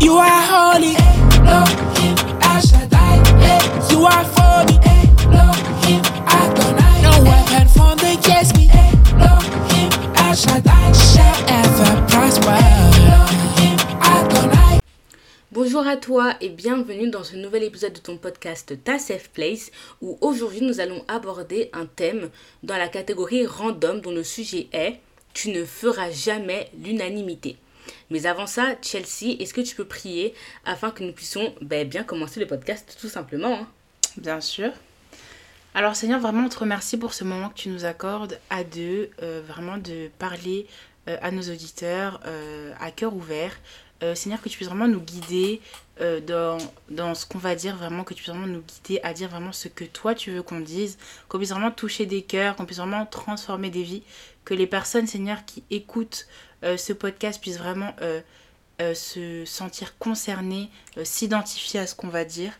You are holy. Bonjour à toi et bienvenue dans ce nouvel épisode de ton podcast Ta Safe Place où aujourd'hui nous allons aborder un thème dans la catégorie random dont le sujet est Tu ne feras jamais l'unanimité. Mais avant ça, Chelsea, est-ce que tu peux prier afin que nous puissions ben, bien commencer le podcast tout simplement hein? Bien sûr. Alors Seigneur, vraiment on te remercie pour ce moment que tu nous accordes à deux, euh, vraiment de parler euh, à nos auditeurs euh, à cœur ouvert. Seigneur, que tu puisses vraiment nous guider dans, dans ce qu'on va dire, vraiment, que tu puisses vraiment nous guider à dire vraiment ce que toi tu veux qu'on dise, qu'on puisse vraiment toucher des cœurs, qu'on puisse vraiment transformer des vies, que les personnes, Seigneur, qui écoutent euh, ce podcast puissent vraiment se sentir concernées, s'identifier à ce qu'on va dire.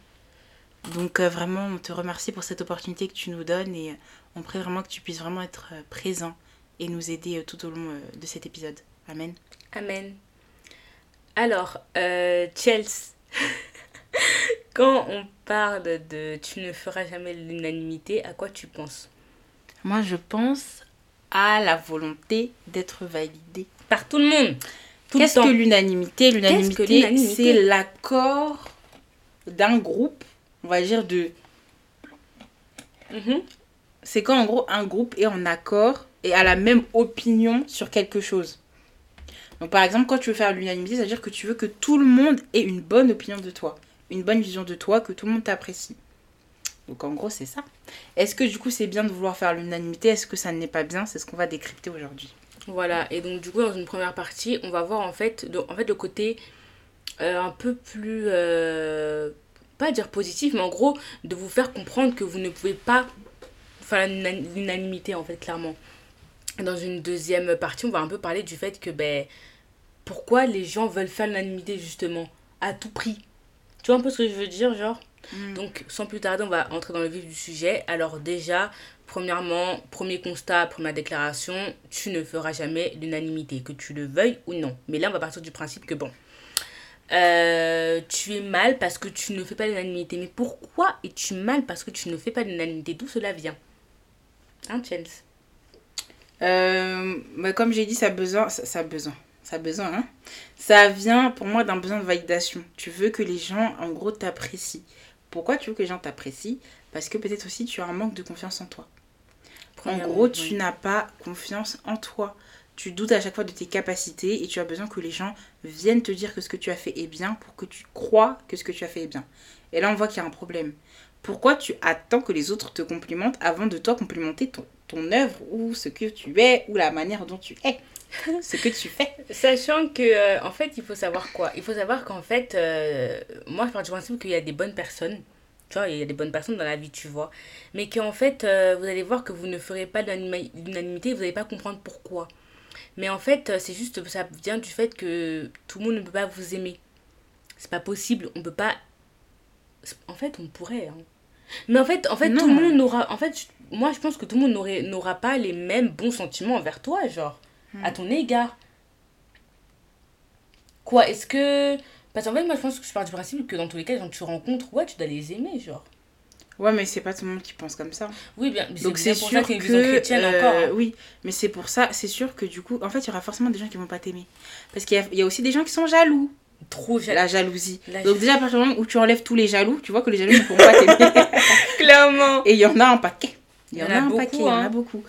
Donc vraiment, on te remercie pour cette opportunité que tu nous donnes et on prie vraiment que tu puisses vraiment être présent et nous aider tout au long de cet épisode. Amen. Amen. Alors, euh, Chelsea, quand on parle de tu ne feras jamais l'unanimité, à quoi tu penses? Moi, je pense à la volonté d'être validée par tout le monde. Qu'est-ce que l'unanimité? L'unanimité, c'est l'accord d'un groupe, on va dire de... Mhm. C'est quand en gros un groupe est en accord et a la même opinion sur quelque chose. Donc par exemple, quand tu veux faire l'unanimité, ça veut dire que tu veux que tout le monde ait une bonne opinion de toi, une bonne vision de toi, que tout le monde t'apprécie. Donc en gros, c'est ça. Est-ce que du coup, c'est bien de vouloir faire l'unanimité? Est-ce que ça n'est pas bien? C'est ce qu'on va décrypter aujourd'hui. Voilà, et donc du coup, dans une première partie, on va voir en fait, le côté euh, un peu plus, euh, pas dire positif, mais en gros, de vous faire comprendre que vous ne pouvez pas faire l'unanimité en fait, clairement. Dans une deuxième partie, on va un peu parler du fait que ben, pourquoi les gens veulent faire l'unanimité justement à tout prix. Tu vois un peu ce que je veux dire, genre? Mm. Donc, sans plus tarder, on va entrer dans le vif du sujet. Alors déjà, premièrement, premier constat, première déclaration, tu ne feras jamais l'unanimité, que tu le veuilles ou non. Mais là, on va partir du principe que bon, euh, tu es mal parce que tu ne fais pas l'unanimité. Mais pourquoi es-tu mal parce que tu ne fais pas l'unanimité? D'où cela vient? Hein, Chelsea euh, bah, Comme j'ai dit, ça a besoin... Ça, ça a besoin ça besoin, hein. Ça vient pour moi d'un besoin de validation. Tu veux que les gens, en gros, t'apprécient. Pourquoi tu veux que les gens t'apprécient? Parce que peut-être aussi tu as un manque de confiance en toi. En gros, tu n'as pas confiance en toi. Tu doutes à chaque fois de tes capacités et tu as besoin que les gens viennent te dire que ce que tu as fait est bien pour que tu crois que ce que tu as fait est bien. Et là, on voit qu'il y a un problème. Pourquoi tu attends que les autres te complimentent avant de toi complimenter ton, ton œuvre ou ce que tu es ou la manière dont tu es? ce que tu fais. Sachant que, euh, en fait, il faut savoir quoi? Il faut savoir qu'en fait, euh, moi, je pars du principe qu'il y a des bonnes personnes. Tu vois, il y a des bonnes personnes dans la vie, tu vois. Mais qu'en fait, euh, vous allez voir que vous ne ferez pas l'unanimité, vous n'allez pas comprendre pourquoi. Mais en fait, c'est juste, ça vient du fait que tout le monde ne peut pas vous aimer. C'est pas possible, on peut pas. En fait, on pourrait. Hein. Mais en fait, en fait tout le monde n'aura. En fait, moi, je pense que tout le monde n'aura pas les mêmes bons sentiments envers toi, genre à ton égard. Quoi, est-ce que. Parce qu'en fait, moi, je pense que je pars du principe que dans tous les cas, que tu rencontres, ouais, tu dois les aimer, genre. Ouais, mais c'est pas tout le monde qui pense comme ça. Oui, bien. Donc c'est sûr que. Chrétienne encore, hein. Euh, oui, mais c'est pour ça, c'est sûr que du coup, en fait, il y aura forcément des gens qui vont pas t'aimer. Parce qu'il y, y, a aussi des gens qui sont jaloux. Trop jaloux. La jalousie. Donc déjà, à partir du moment où tu enlèves tous les jaloux, tu vois que les jaloux ne pourront pas t'aimer. Clairement. Et il y en a un paquet. Il y, en, a, un paquet, il y en a hein. beaucoup.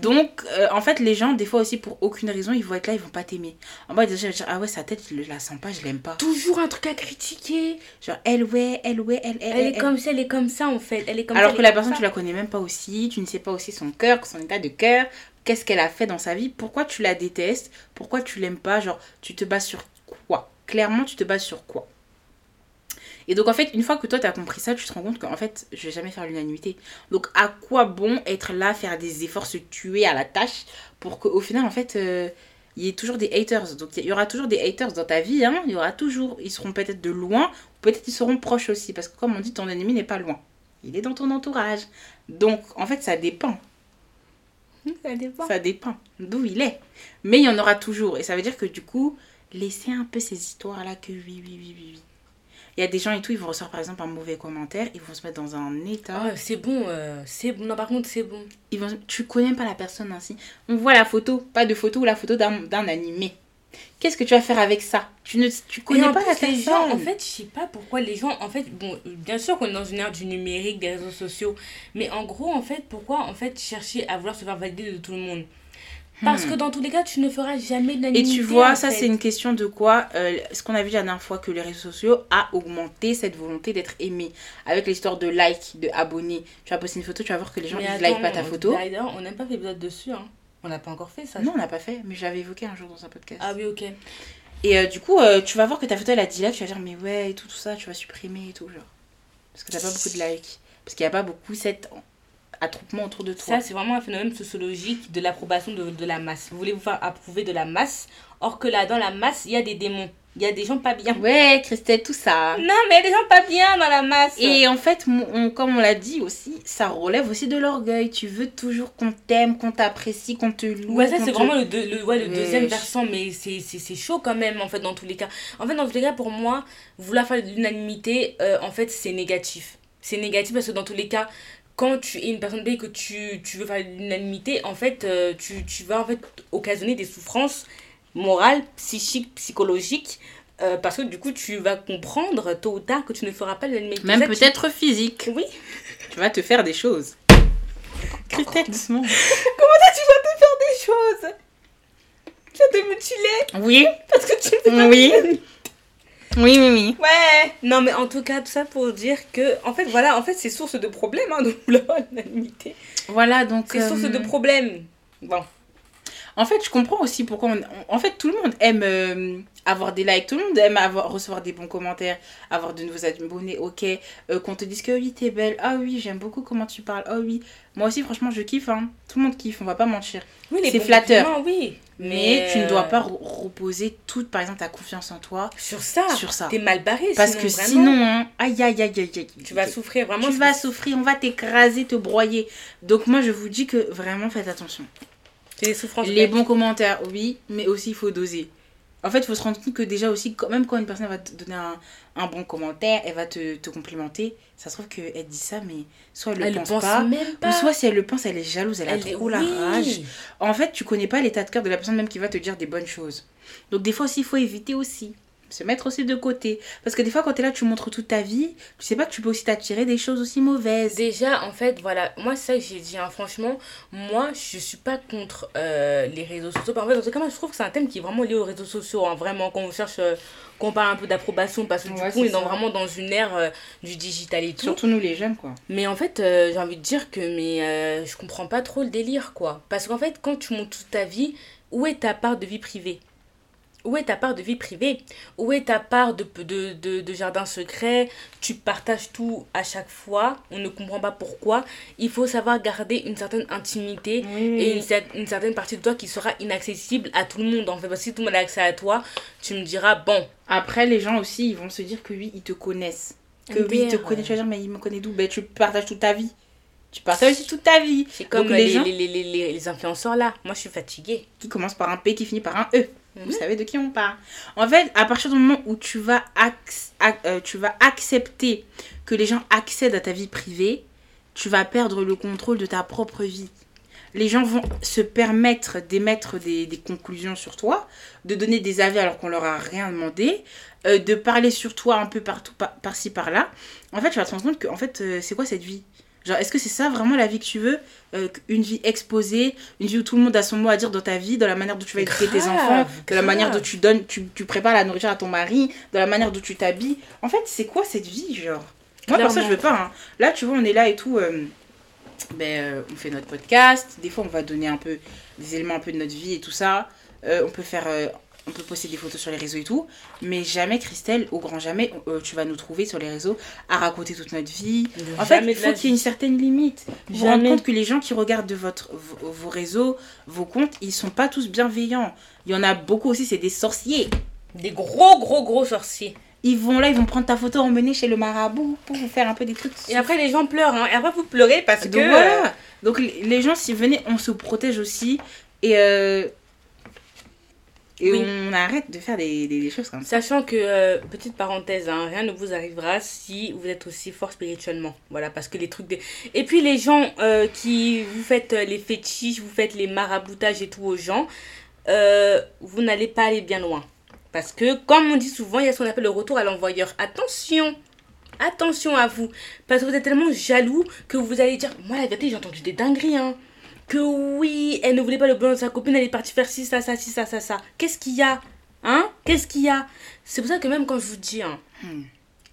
Donc, euh, en fait, les gens, des fois aussi, pour aucune raison, ils vont être là, ils vont pas t'aimer. En bas, déjà, dire, ah ouais, sa tête, je la sens pas, je l'aime pas. Toujours un truc à critiquer. Genre, elle, ouais, elle, ouais, elle, elle. Elle, est comme ça, elle est comme ça, en fait. Elle est comme Alors que la personne, tu la connais même pas aussi, tu ne sais pas aussi son cœur, son état de cœur, qu'est-ce qu'elle a fait dans sa vie, pourquoi tu la détestes, pourquoi tu l'aimes pas, genre, tu te bases sur quoi? Clairement, tu te bases sur quoi? Et donc, en fait, une fois que toi, tu as compris ça, tu te rends compte qu'en fait, je vais jamais faire l'unanimité. Donc, à quoi bon être là, faire des efforts, se tuer à la tâche pour qu'au final, en fait, euh, il y ait toujours des haters? Donc, il y aura toujours des haters dans ta vie. Hein. Il y aura toujours. Ils seront peut-être de loin, peut-être ils seront proches aussi. Parce que, comme on dit, ton ennemi n'est pas loin. Il est dans ton entourage. Donc, en fait, ça dépend. Ça dépend. Ça dépend d'où il est. Mais il y en aura toujours. Et ça veut dire que du coup, laissez un peu ces histoires-là que oui, oui, oui, oui, oui. Il y a des gens et tout, ils vont recevoir par exemple un mauvais commentaire, ils vont se mettre dans un état. Ah, c'est bon, euh, c'est bon. Non, par contre, c'est bon. Ils vont, tu connais pas la personne ainsi. On voit la photo, pas de photo ou la photo d'un animé. Qu'est-ce que tu vas faire avec ça? Tu ne tu connais pas la plus, personne. gens, en fait, je sais pas pourquoi les gens, en fait, bon, bien sûr qu'on est dans une ère du numérique, des réseaux sociaux, mais en gros, en fait, pourquoi, en fait, chercher à vouloir se faire valider de tout le monde? Parce que dans tous les cas, tu ne feras jamais Hmm. Et tu vois, ça c'est une question de quoi euh, Ce qu'on a vu la dernière fois, que les réseaux sociaux a augmenté cette volonté d'être aimé. Avec l'histoire de like, de abonnés. Tu vas poster une photo, tu vas voir que les gens attends, like pas ta photo. D'ailleurs, on n'a pas fait épisode dessus, hein. On n'a pas encore fait ça. Non, on l'a pas fait, mais je l'avais évoqué un jour dans un podcast. Ah oui, ok. Et euh, du coup, euh, tu vas voir que ta photo elle a 10 likes, tu vas dire mais ouais et tout, tout ça, tu vas supprimer et tout, genre. Parce que t'as pas beaucoup de likes. Parce qu'il n'y a pas beaucoup cet attroupement autour de toi. Ça, c'est vraiment un phénomène sociologique de l'approbation de, de la masse. Vous voulez vous faire approuver de la masse, or que là, dans la masse, il y a des démons. Il y a des gens pas bien. Ouais, Christelle, tout ça. Non, mais il y a des gens pas bien dans la masse. Et en fait, on- comme on l'a dit aussi, ça relève aussi de l'orgueil. Tu veux toujours qu'on t'aime, qu'on t'apprécie, qu'on te loue. Ouais, ça c'est te- vraiment le, deux- le, ouais, le Ouais. deuxième versant, mais c'est chaud quand même, en fait, dans tous les cas. En fait, dans tous les cas, pour moi, vouloir faire de l'unanimité, euh, en fait, c'est négatif. C'est négatif parce que dans tous les cas, quand tu es une personne B et que tu, tu veux faire l'unanimité, en fait, euh, tu, tu vas en fait occasionner des souffrances morales, psychiques, psychologiques, euh, parce que du coup, tu vas comprendre tôt ou tard que tu ne feras pas l'unanimité. Même tu- peut-être physique. Oui. Tu vas te faire des choses. Christelle, doucement. Comment ça, tu vas te faire des choses? Tu vas te mutiler Oui. parce que tu ne fais pas Oui. Oui, oui, oui. Ouais Non, mais en tout cas, tout ça pour dire que, en fait, voilà, en fait, c'est source de problèmes, hein, de vouloir l'unanimité. Voilà, donc. C'est source euh, de problèmes. Bon. En fait, je comprends aussi pourquoi on... on- En fait, tout le monde aime euh, avoir des likes, tout le monde aime avoir, recevoir des bons commentaires, avoir de nouveaux abonnés, ok. euh, qu'on te dise que oui, t'es belle, ah oui, j'aime beaucoup comment tu parles, ah oui. Moi aussi, franchement, je kiffe, hein. Tout le monde kiffe, on va pas mentir. Oui, les C'est flatteur. oui. Mais, tu ne dois euh, pas re- reposer toute, par exemple, ta confiance en toi Sur ça. sur ça. T'es mal barré. Parce sinon, que vraiment, sinon, hein, aïe, aïe, aïe, aïe, aïe. Tu vas souffrir vraiment. Tu vas souffrir, on va t'écraser, te broyer. Donc, moi, je vous dis que vraiment, faites attention. Souffrances. Les bons commentaires, oui, mais aussi il faut doser. En fait, il faut se rendre compte que déjà aussi, quand- même quand une personne va te donner un, un bon commentaire, elle va te, te complimenter, ça se trouve qu'elle dit ça, mais soit elle le Elle pense, pense pas, même pas. ou soit si elle le pense, elle est jalouse, elle, Elle a est- trop la oui. rage. En fait, tu connais pas l'état de cœur de la personne même qui va te dire des bonnes choses. Donc des fois aussi, il faut éviter aussi. Se mettre aussi de côté. Parce que des fois, quand tu es là, tu montres toute ta vie, tu sais pas que tu peux aussi t'attirer des choses aussi mauvaises. Déjà, en fait, voilà, moi, c'est ça que j'ai dit, hein, franchement, moi, je suis pas contre euh, les réseaux sociaux. En fait, dans ce cas, moi, je trouve que c'est un thème qui est vraiment lié aux réseaux sociaux, hein, vraiment, quand on cherche, euh, quand on parle un peu d'approbation, parce que du Ouais, coup, on est dans, vraiment dans une ère euh, du digital et tout. Surtout nous les jeunes, quoi. Mais en fait, euh, j'ai envie de dire que mais, euh, je comprends pas trop le délire, quoi. Parce qu'en fait, quand tu montes toute ta vie, où est ta part de vie privée? Où est ta part de vie privée? Où est ta part de, de, de, de jardin secret? Tu partages tout à chaque fois. On ne comprend pas pourquoi. Il faut savoir garder une certaine intimité et une, cer- une certaine partie de toi qui sera inaccessible à tout le monde. En fait, parce que si tout le monde a accès à toi, tu me diras, bon, Après, les gens aussi, ils vont se dire que oui, ils te connaissent. Que oui, ils te connaissent. Tu vas dire, mais ils me connaissent d'où? Ben, tu partages toute ta vie. Tu partages aussi toute ta vie. c'est comme Donc, les, les gens- les, les, les, les- les influenceurs là. Moi, je suis fatiguée. Qui commence par un P, qui finit par un E. Vous savez de qui on parle. En fait, à partir du moment où tu vas, euh, tu vas accepter que les gens accèdent à ta vie privée, tu vas perdre le contrôle de ta propre vie. Les gens vont se permettre d'émettre des, des conclusions sur toi, de donner des avis alors qu'on leur a rien demandé, euh, de parler sur toi un peu partout, par- par-ci, par-là. En fait, tu vas te rendre compte que, en fait, euh, c'est quoi cette vie? Genre, est-ce que c'est ça vraiment la vie que tu veux Euh, Une vie exposée, une vie où tout le monde a son mot à dire dans ta vie, dans la manière dont tu vas éduquer tes enfants, de la manière dont tu donnes, tu, tu prépares la nourriture à ton mari, de la manière dont tu t'habilles. En fait, c'est quoi cette vie, genre? Moi, pour ça, je veux pas. hein. Là, tu vois, on est là et tout. euh, ben, euh, on fait notre podcast. Des fois, on va donner un peu des éléments un peu de notre vie et tout ça. On peut faire on peut poster des photos sur les réseaux et tout, mais jamais, Christelle, au grand jamais, euh, tu vas nous trouver sur les réseaux à raconter toute notre vie. En fait, il faut qu'il y ait une certaine limite. Vous vous rendez compte que les gens qui regardent de votre, vos, vos réseaux, vos comptes, ils sont pas tous bienveillants. Il y en a beaucoup aussi, c'est des sorciers. Des gros, gros, gros sorciers. Ils vont là, ils vont prendre ta photo, emmener chez le marabout pour vous faire un peu des trucs. Et après, les gens pleurent. Hein. Et après, vous pleurez parce Donc que. voilà. Donc les les gens, si venez, on se protège aussi. Et, euh, et Oui. on arrête de faire des, des, des choses comme ça. Sachant que, euh, petite parenthèse, hein, rien ne vous arrivera si vous êtes aussi fort spirituellement. Voilà, parce que les trucs des... Et puis les gens euh, qui vous faites euh, les fétiches, vous faites les maraboutages et tout aux gens, euh, vous n'allez pas aller bien loin. Parce que, comme on dit souvent, il y a ce qu'on appelle le retour à l'envoyeur. Attention Attention à vous. Parce que vous êtes tellement jaloux que vous allez dire, moi la vérité, j'ai entendu des dingueries, hein. Que oui, elle ne voulait pas le bonheur de sa copine, elle est partie faire ci, ça, ça, ci, ça, ça, ça. Qu'est-ce qu'il y a Hein? Qu'est-ce qu'il y a? C'est pour ça que même quand je vous dis, hein, Hmm.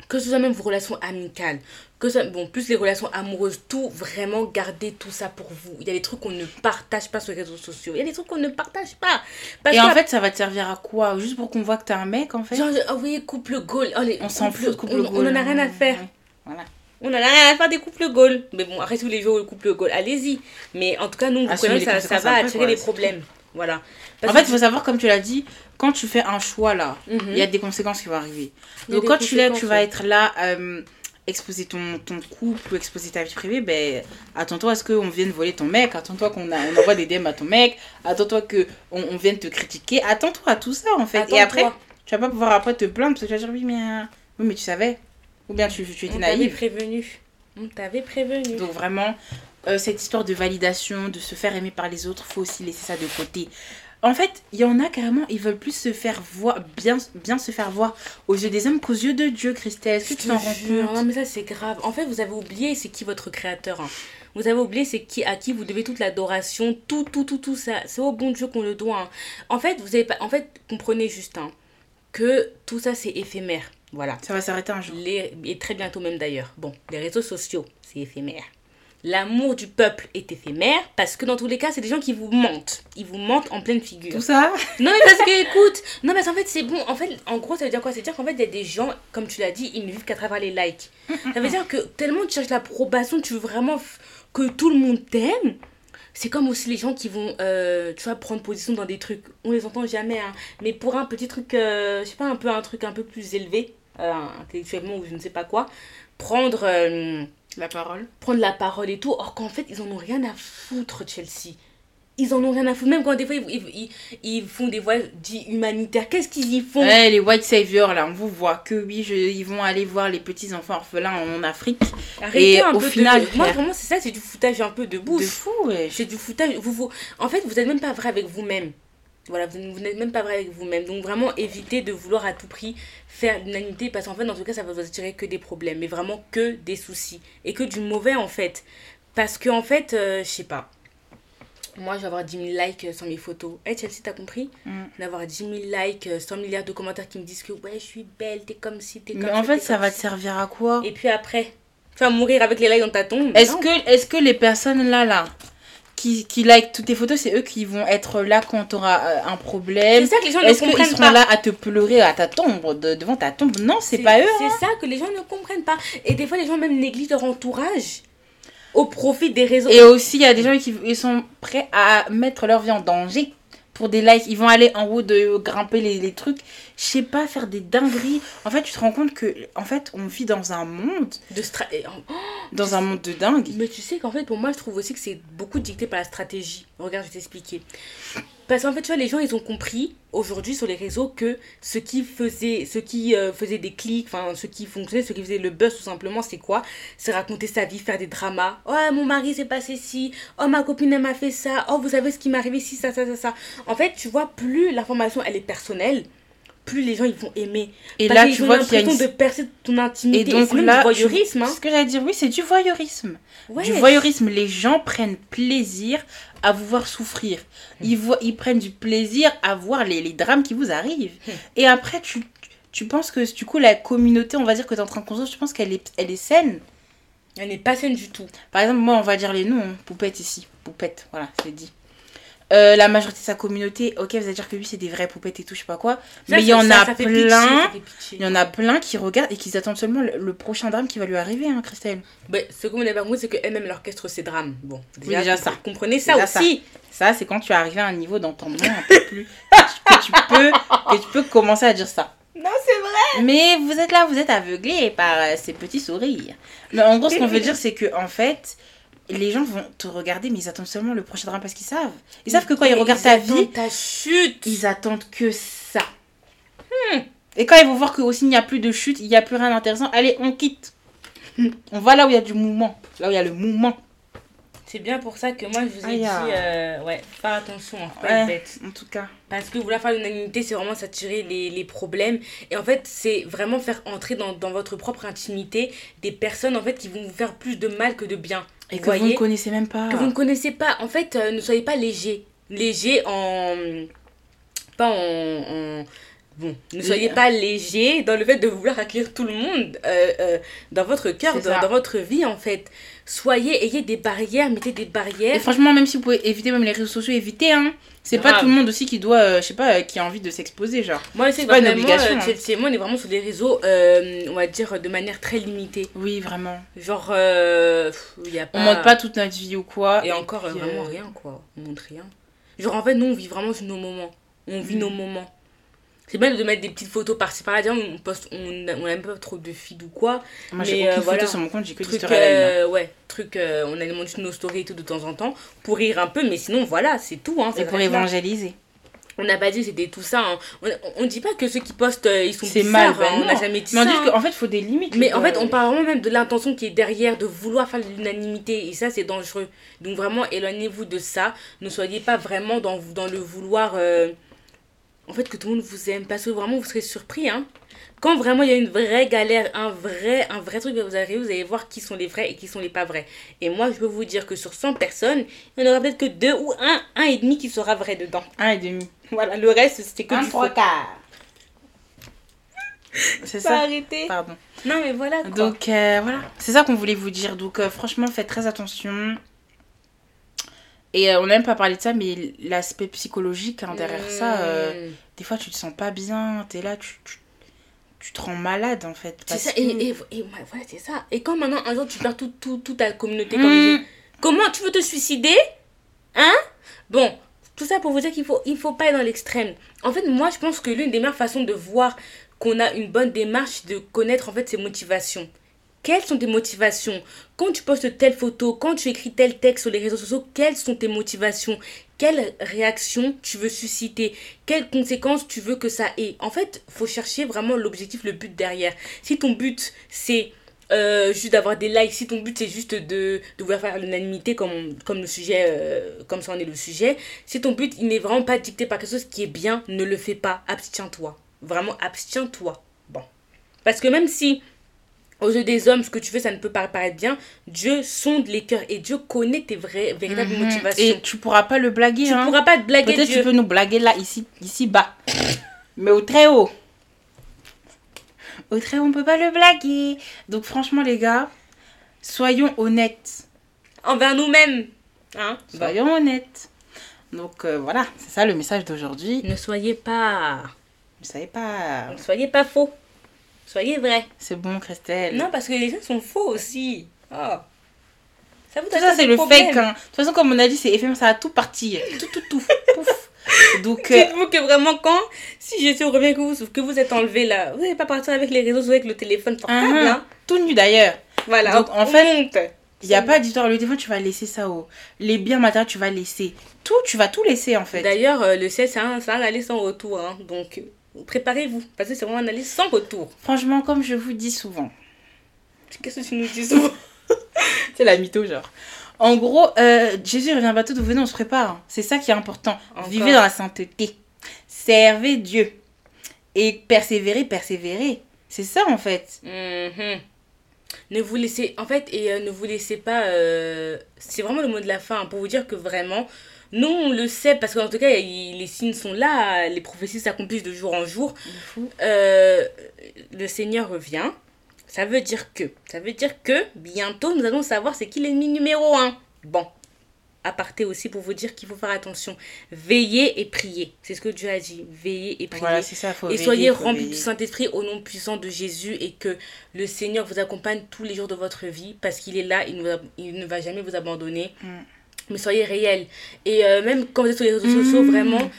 que ce soit même vos relations amicales, que ça, bon, plus les relations amoureuses, tout, vraiment gardez tout ça pour vous. Il y a des trucs qu'on ne partage pas sur les réseaux sociaux. Il y a des trucs qu'on ne partage pas. Parce Et que en fait, ça va te servir à quoi? Juste pour qu'on voit que t'es un mec, en fait? Genre, ah oui, couple goal. Oh, les On s'en fout couple on, goal. on en a rien à faire. Voilà. On en a rien à faire des couples goal. Mais bon, après tous les jours, le couple goal, allez-y. Mais en tout cas, nous, Assumez connaissez, les ça, ça va après, attirer les problèmes. Voilà. En fait, il que- faut savoir, comme tu l'as dit, quand tu fais un choix là, Mhm. il y a des conséquences qui vont arriver. Donc quand tu, tu vas être là, euh, exposer ton, ton couple ou exposer ta vie privée, ben attends-toi à ce qu'on vienne voler ton mec, attends-toi qu'on a- on envoie des DM à ton mec, attends-toi qu'on on vienne te critiquer, attends-toi à tout ça en fait. Et après, tu vas pas pouvoir après te plaindre parce que tu vas dire oui mais, euh, oui, mais tu savais, ou bien tu, tu étais on t'avait naïve. prévenu. On t'avait prévenu. Donc vraiment, euh, cette histoire de validation, de se faire aimer par les autres, faut aussi laisser ça de côté. En fait, il y en a carrément, ils veulent plus se faire voir, bien, bien se faire voir aux yeux des hommes qu'aux yeux de Dieu, Christelle. Est-ce que tu t'en te rends compte Non, mais ça, c'est grave. En fait, vous avez oublié c'est qui votre créateur. hein. Vous avez oublié c'est qui à qui vous devez toute l'adoration, tout, tout, tout, tout ça. C'est au bon Dieu qu'on le doit. hein. En fait, vous avez pas. En fait, comprenez juste hein, que tout ça, c'est éphémère. Voilà. Ça va s'arrêter un jour. Les, et très bientôt même d'ailleurs. Bon, les réseaux sociaux, c'est éphémère. L'amour du peuple est éphémère parce que dans tous les cas, c'est des gens qui vous mentent. Ils vous mentent en pleine figure. Tout ça Non mais parce que écoute, non mais en fait c'est bon, en fait en gros ça veut dire quoi? Veut dire qu'en fait il y a des gens, comme tu l'as dit, ils ne vivent qu'à travers les likes. Ça veut dire que tellement tu cherches l'approbation, tu veux vraiment que tout le monde t'aime. C'est comme aussi les gens qui vont, euh, tu vois, prendre position dans des trucs. On les entend jamais, hein. Mais pour un petit truc, euh, je sais pas, un peu un truc un peu plus élevé, euh, intellectuellement ou je ne sais pas quoi, prendre, euh, La parole. prendre la parole et tout, or qu'en fait ils en ont rien à foutre Chelsea. Ils en ont rien à foutre, même quand des fois ils, ils, ils- ils font des voix dits humanitaires, qu'est-ce qu'ils y font? Ouais, les white saviors là, on vous voit que oui, je, ils vont aller voir les petits enfants orphelins en Afrique. Arrêtez et un au peu final, de... Moi vraiment c'est ça, c'est du foutage un peu de De bouche. fou, ouais. C'est du foutage, vous, vous... En fait vous n'êtes même pas vrai avec vous-même. Voilà, vous n'êtes même pas vrai avec vous-même. Donc vraiment évitez de vouloir à tout prix faire l'unanimité parce qu'en fait dans tout cas ça va vous attirer que des problèmes, mais vraiment que des soucis. Et que du mauvais en fait. Parce que en fait, euh, je sais pas. Moi, je vais avoir 10 000 likes euh, sur mes photos. Eh, Chelsea, t'as compris? Mm. D'avoir 10 000 likes, euh, 100 milliards de commentaires qui me disent que ouais, je suis belle, t'es comme si, t'es comme Mais en fait, ça va te servir à quoi? Et puis après, tu vas mourir avec les likes dans ta tombe. Est-ce que, est que les personnes là, là, qui, qui like toutes tes photos, c'est eux qui vont être là quand tu auras un problème C'est ça que les gens ne Est-ce qu'ils comprennent seront pas. là à te pleurer à ta tombe, de- devant ta tombe? Non, c'est pas eux. hein. C'est ça que les gens ne comprennent pas. Et des fois, les gens même négligent leur entourage au profit des réseaux. Et aussi, il y a des gens qui ils sont prêts à mettre leur vie en danger pour des likes. Ils vont aller en haut de grimper les, les trucs. Je sais pas, faire des dingueries. En fait, tu te rends compte que, en fait, on vit dans un monde, de stra- en- dans un monde de dingue. Mais tu sais qu'en fait, pour moi, je trouve aussi que c'est beaucoup dicté par la stratégie. Regarde, je vais t'expliquer. Parce qu'en fait, tu vois, les gens, ils ont compris aujourd'hui sur les réseaux que ce qui faisait, ce qui euh, faisait des clics, enfin, ce qui fonctionnait, ce qui faisait le buzz, tout simplement, c'est quoi? C'est raconter sa vie, faire des dramas. Oh, mon mari s'est passé ci. Oh, ma copine, elle m'a fait ça. Oh, vous savez ce qui m'est arrivé ci, ça, ça, ça, ça. En fait, tu vois, plus l'information, elle est personnelle, plus les gens, ils vont aimer. Et Parce là, tu vois qu'il y a une. l'impression de percer ton intimité. Et donc même là, du tu- voyeurisme, hein. ce que j'allais dire, oui, c'est du voyeurisme. Ouais. Du voyeurisme, les gens prennent plaisir à vous voir souffrir. Ils, voient, ils prennent du plaisir à voir les, les drames qui vous arrivent. Et après, tu, tu penses que du coup, la communauté, on va dire que tu es en train de construire, tu penses qu'elle est, elle est saine? Elle n'est pas saine du tout. Par exemple, moi, on va dire les noms. hein. Poupette ici. Poupette, voilà, c'est dit. Euh, la majorité de sa communauté, ok, vous allez dire que lui, c'est des vraies poupettes et tout, je sais pas quoi. Ça, mais il y en ça- a ça plein. Il y en a plein qui regardent et qui attendent seulement le, le prochain drame qui va lui arriver, hein, Christelle. Ben, ce que vous n'avez pas compris, c'est qu'elle-même, elle orchestre ses drames. Bon, Oui, déjà vous ça. comprenez ça Déjà ça. aussi. Ça, c'est quand tu es arrivé à un niveau d'entendement un peu plus. que, tu peux, que tu peux commencer à dire ça. Non, c'est vrai. Mais vous êtes là, vous êtes aveuglé par euh, ces petits sourires. Mais en gros, ce qu'on veut dire, c'est que en fait, les gens vont te regarder, mais ils attendent seulement le prochain drame parce qu'ils savent. Ils savent que quand ils regardent ta vie, ta chute. ils attendent que ça. Hmm. Et quand ils vont voir que aussi il n'y a plus de chute, il n'y a plus rien d'intéressant, allez, on quitte. On va là où il y a du mouvement, là où il y a le mouvement. C'est bien pour ça que moi, je vous ai Aïe, dit, ah. euh, ouais, faire attention, hein, pas Ouais. bête. En tout cas. Parce que vouloir faire l'unanimité, c'est vraiment s'attirer les, les problèmes. Et en fait, c'est vraiment faire entrer dans, dans votre propre intimité des personnes en fait qui vont vous faire plus de mal que de bien. Et que vous voyez ne connaissez même pas. que vous ne connaissez pas. En fait, euh, ne soyez pas léger. Léger en. Pas en. en- Bon, ne soyez pas léger dans le fait de vouloir accueillir tout le monde euh, euh, dans votre cœur, C'est dans, votre vie en fait. Soyez, ayez des barrières, mettez des Et barrières. franchement, même si vous pouvez éviter même les réseaux sociaux, évitez, hein. C'est pas tout le monde aussi qui doit, euh, je sais pas, euh, qui a envie de s'exposer, genre. Moi, c'est pas une obligation, hein. Et moi, on est vraiment sur des réseaux, on va dire, de manière très limitée. Oui, vraiment. Genre, il y a pas... On montre pas toute notre vie ou quoi. Et encore, puis, vraiment rien, quoi. On montre rien. Genre, en fait, nous, on vit vraiment sur nos moments. On vit Mm. nos moments. C'est bien de mettre des petites photos par-ci par-là. On poste, on n'aime pas trop de feed ou quoi. Moi, j'ai aucune euh, voilà. photo sur mon compte, j'ai que des Truc, stories une, hein. euh, ouais, truc, euh, on alimente juste nos stories et tout de temps en temps pour rire un peu, mais sinon, voilà, c'est tout. Hein, Et pour évangéliser. On n'a pas dit que c'était tout ça. hein. On, on dit pas que ceux qui postent, euh, ils sont C'est mal, hein, ben on n'a jamais dit Mais on ça. dit qu'en fait, il faut des limites. Mais en fait, on parle vraiment même de l'intention qui est derrière, de vouloir faire l'unanimité. Et ça, c'est dangereux. Donc vraiment, éloignez-vous de ça. Ne soyez pas vraiment dans, dans le vouloir... euh, En fait, que tout le monde vous aime. Parce que vraiment, vous serez surpris. Hein. Quand vraiment il y a une vraie galère, un vrai, un vrai truc qui va vous arriver, vous allez voir qui sont les vrais et qui sont les pas vrais. Et moi, je peux vous dire que sur 100 personnes, il y en aura peut-être que deux ou un, un et demi qui sera vrai dedans. Un et demi. Voilà, le reste, c'était que Un du trois quarts. C'est ça. arrêter. Pardon. Non, mais voilà. Quoi. Donc euh, voilà, c'est ça qu'on voulait vous dire. Donc euh, franchement, faites très attention. Et euh, on n'a même pas parlé de ça, mais l'aspect psychologique hein, derrière ça, euh, Mmh. des fois tu te sens pas bien, t'es là, tu, tu, tu te rends malade en fait. C'est ça, que- et, et, et ouais, voilà, c'est ça. Et quand maintenant, un jour, tu perds tout, tout, toute ta communauté, Mm. comme je- comment tu veux te suicider Hein? Bon, tout ça pour vous dire qu'il faut, il faut pas aller dans l'extrême. En fait, moi, je pense que l'une des meilleures façons de voir qu'on a une bonne démarche, c'est de connaître en fait ses motivations. Quelles sont tes motivations? Quand tu postes telle photo, quand tu écris tel texte sur les réseaux sociaux, quelles sont tes motivations? Quelle réaction tu veux susciter? Quelles conséquences tu veux que ça ait? En fait, faut chercher vraiment l'objectif, le but derrière. Si ton but c'est euh, juste d'avoir des likes, si ton but c'est juste de, de vouloir faire l'unanimité comme, comme le sujet, euh, comme ça en est le sujet, si ton but il n'est vraiment pas dicté par quelque chose qui est bien, ne le fais pas, abstiens-toi. Vraiment, abstiens-toi. Bon. Parce que même si aux yeux des hommes, ce que tu fais, ça ne peut pas paraître bien, Dieu sonde les cœurs et Dieu connaît tes vraies, véritables Mhm. motivations. Et tu pourras pas le blaguer. tu hein. pourras pas te blaguer Peut-être tu peux nous blaguer là, ici, ici bas. Mais au très haut. Au très haut, on peut pas le blaguer. Donc franchement les gars, soyons honnêtes. Envers nous-mêmes. Hein Soyons honnêtes. Donc euh, voilà, c'est ça le message d'aujourd'hui. Ne soyez pas... Vous savez pas. Ne soyez pas faux. Soyez vrai. C'est bon, Christelle. Non, parce que les gens sont faux aussi. Oh. Ça vous Tout ça, c'est le fake. hein. De toute façon, comme on a dit, c'est éphémère, ça va tout partir. Tout, tout, tout. Pouf. Donc, euh, Dites-vous que vraiment quand, si je suis revient que vous, que vous êtes enlevé là, vous n'allez pas partir avec les réseaux sociaux, avec le téléphone portable. Mhm. hein. tout nu d'ailleurs. Voilà. Donc, en fait. Il n'y a pas d'histoire. Le téléphone, tu vas laisser ça haut. Les biens matériels, tu vas laisser. Tout, tu vas tout laisser en fait. D'ailleurs, euh, le un, c'est un aller sans retour. hein. Donc, préparez-vous. Parce que c'est vraiment un aller sans retour. Franchement, comme je vous dis souvent. Qu'est-ce que tu nous dis souvent? C'est la mytho, genre. En gros, euh, Jésus revient bientôt, donc venez, on se prépare. C'est ça qui est important. Encore. Vivez dans la sainteté. Servez Dieu. Et persévérez, persévérez. C'est ça en fait. Mhm. Ne vous laissez, en fait, et euh, ne vous laissez pas. euh, c'est vraiment le mot de la fin hein, pour vous dire que vraiment, nous on le sait parce qu'en tout cas, il- les signes sont là, les prophéties s'accomplissent de jour en jour. Euh, le Seigneur revient. Ça veut dire que, ça veut dire que bientôt nous allons savoir c'est qui l'ennemi numéro un. Bon, aparté aussi pour vous dire qu'il faut faire attention. Veillez et priez. C'est ce que Dieu a dit. Veillez et priez. Voilà, c'est ça, faut et veiller, soyez remplis du Saint-Esprit au nom puissant de Jésus et que le Seigneur vous accompagne tous les jours de votre vie parce qu'il est là, il, nous a- il ne va jamais vous abandonner. Mm. Mais soyez réels. Et euh, même quand vous êtes sur les réseaux sociaux, Mm. vraiment,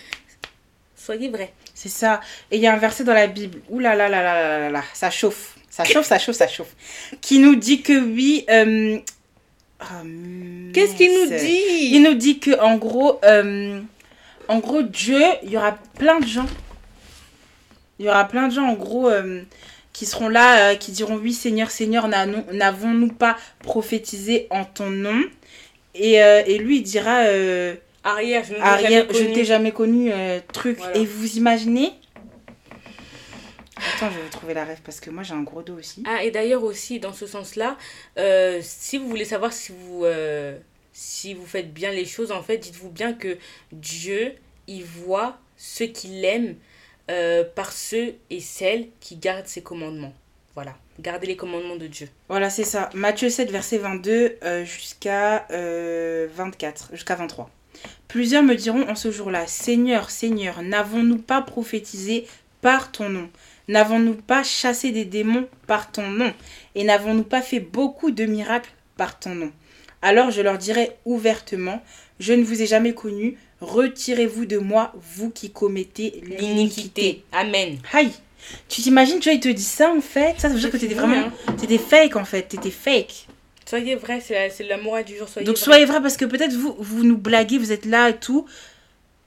soyez vrais. C'est ça. Et il y a un verset dans la Bible. Ouh là là là là là là là. Ça chauffe. Ça chauffe, ça chauffe, ça chauffe. Qui nous dit que oui. euh, ah, Qu'est-ce qu'il nous dit? Il nous dit que en gros, euh, en gros, Dieu, il y aura plein de gens. Il y aura plein de gens, en gros, qui seront là, euh, qui diront oui, Seigneur, Seigneur, n'a- n'avons-nous pas prophétisé en ton nom? Et, euh, et lui, il dira euh, Arrière, je ne vous ai arrière, jamais je connu. t'ai jamais connu, euh, truc. Voilà. Et vous imaginez? Attends, je vais trouver la rêve parce que moi j'ai un gros dos aussi. Ah, et d'ailleurs aussi, dans ce sens-là, euh, si vous voulez savoir si vous, si vous faites bien les choses, en fait, dites-vous bien que Dieu, il voit ceux qu'il aime par ceux et celles qui gardent ses commandements. Voilà, gardez les commandements de Dieu. Voilà, c'est ça. Matthieu 7, verset 22 euh, jusqu'à euh, 24, jusqu'à 23. Plusieurs me diront en ce jour-là, Seigneur, Seigneur, n'avons-nous pas prophétisé par ton nom? N'avons-nous pas chassé des démons par ton nom? Et n'avons-nous pas fait beaucoup de miracles par ton nom? Alors je leur dirai ouvertement, je ne vous ai jamais connu, retirez-vous de moi, vous qui commettez l'iniquité. L'iniquité. Amen. Aïe Tu t'imagines, tu vois, il te dit ça en fait, ça, ça veut dire que t'étais vraiment... hein. T'étais fake en fait, t'étais fake. Soyez vrai, c'est la, morale du jour. Soyez Donc vrai. soyez vrai parce que peut-être vous, vous nous blaguez, vous êtes là et tout.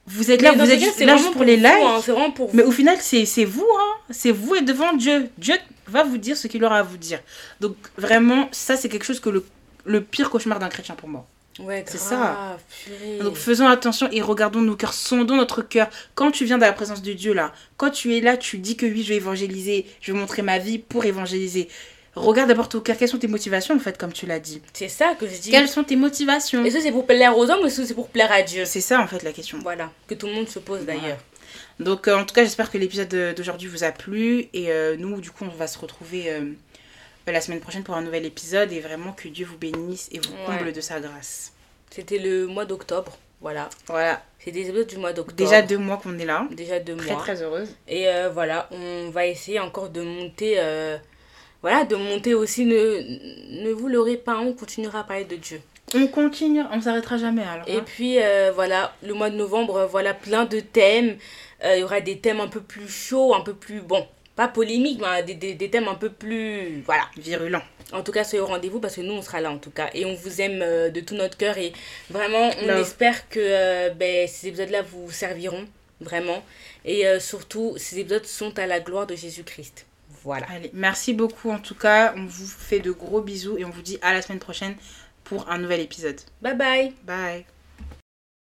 Vous êtes là, vous êtes cas, là juste pour les vous, likes. hein, c'est vraiment pour vous. Mais au final, c'est c'est vous, hein. C'est vous et devant Dieu. Dieu va vous dire ce qu'il aura à vous dire. Donc vraiment, ça c'est quelque chose que le, le pire cauchemar d'un chrétien pour moi. Ouais, c'est ça. purée. Donc faisons attention et regardons nos cœurs, sondons notre cœur. Quand tu viens dans la présence de Dieu là, quand tu es là, tu dis que oui, je vais évangéliser, je vais montrer ma vie pour évangéliser. Regarde d'abord ton cœur, quelles sont tes motivations en fait, comme tu l'as dit? C'est ça que je dis. Quelles sont tes motivations? Est-ce que c'est pour plaire aux hommes ou est-ce que c'est pour plaire à Dieu? C'est ça en fait la question. Voilà, que tout le monde se pose d'ailleurs. Donc euh, en tout cas, j'espère que l'épisode de- d'aujourd'hui vous a plu et euh, nous du coup, on va se retrouver euh, la semaine prochaine pour un nouvel épisode et vraiment que Dieu vous bénisse et vous Ouais. comble de sa grâce. C'était le mois d'octobre, voilà. Voilà, C'est des épisodes du mois d'octobre. déjà deux mois qu'on est là. Déjà deux Très mois. très heureuse. Et euh, voilà, on va essayer encore de monter. euh, voilà, de monter aussi. Ne, ne vous l'aurez pas, on continuera à parler de Dieu. On continue, on s'arrêtera jamais alors. Et hein. puis euh, voilà, le mois de novembre, euh, voilà plein de thèmes. Euh, Il y aura des thèmes un peu plus chauds, un peu plus. Bon, pas polémiques, mais des, des, des thèmes un peu plus. Voilà. Virulent. En tout cas, soyez au rendez-vous parce que nous, on sera là en tout cas. Et on vous aime euh, de tout notre cœur. Et vraiment, on Love. espère que euh, ben, ces épisodes-là vous serviront. Vraiment. Et euh, surtout, ces épisodes sont à la gloire de Jésus-Christ. Voilà. Allez, merci beaucoup en tout cas. On vous fait de gros bisous et on vous dit à la semaine prochaine pour un nouvel épisode. Bye bye. Bye.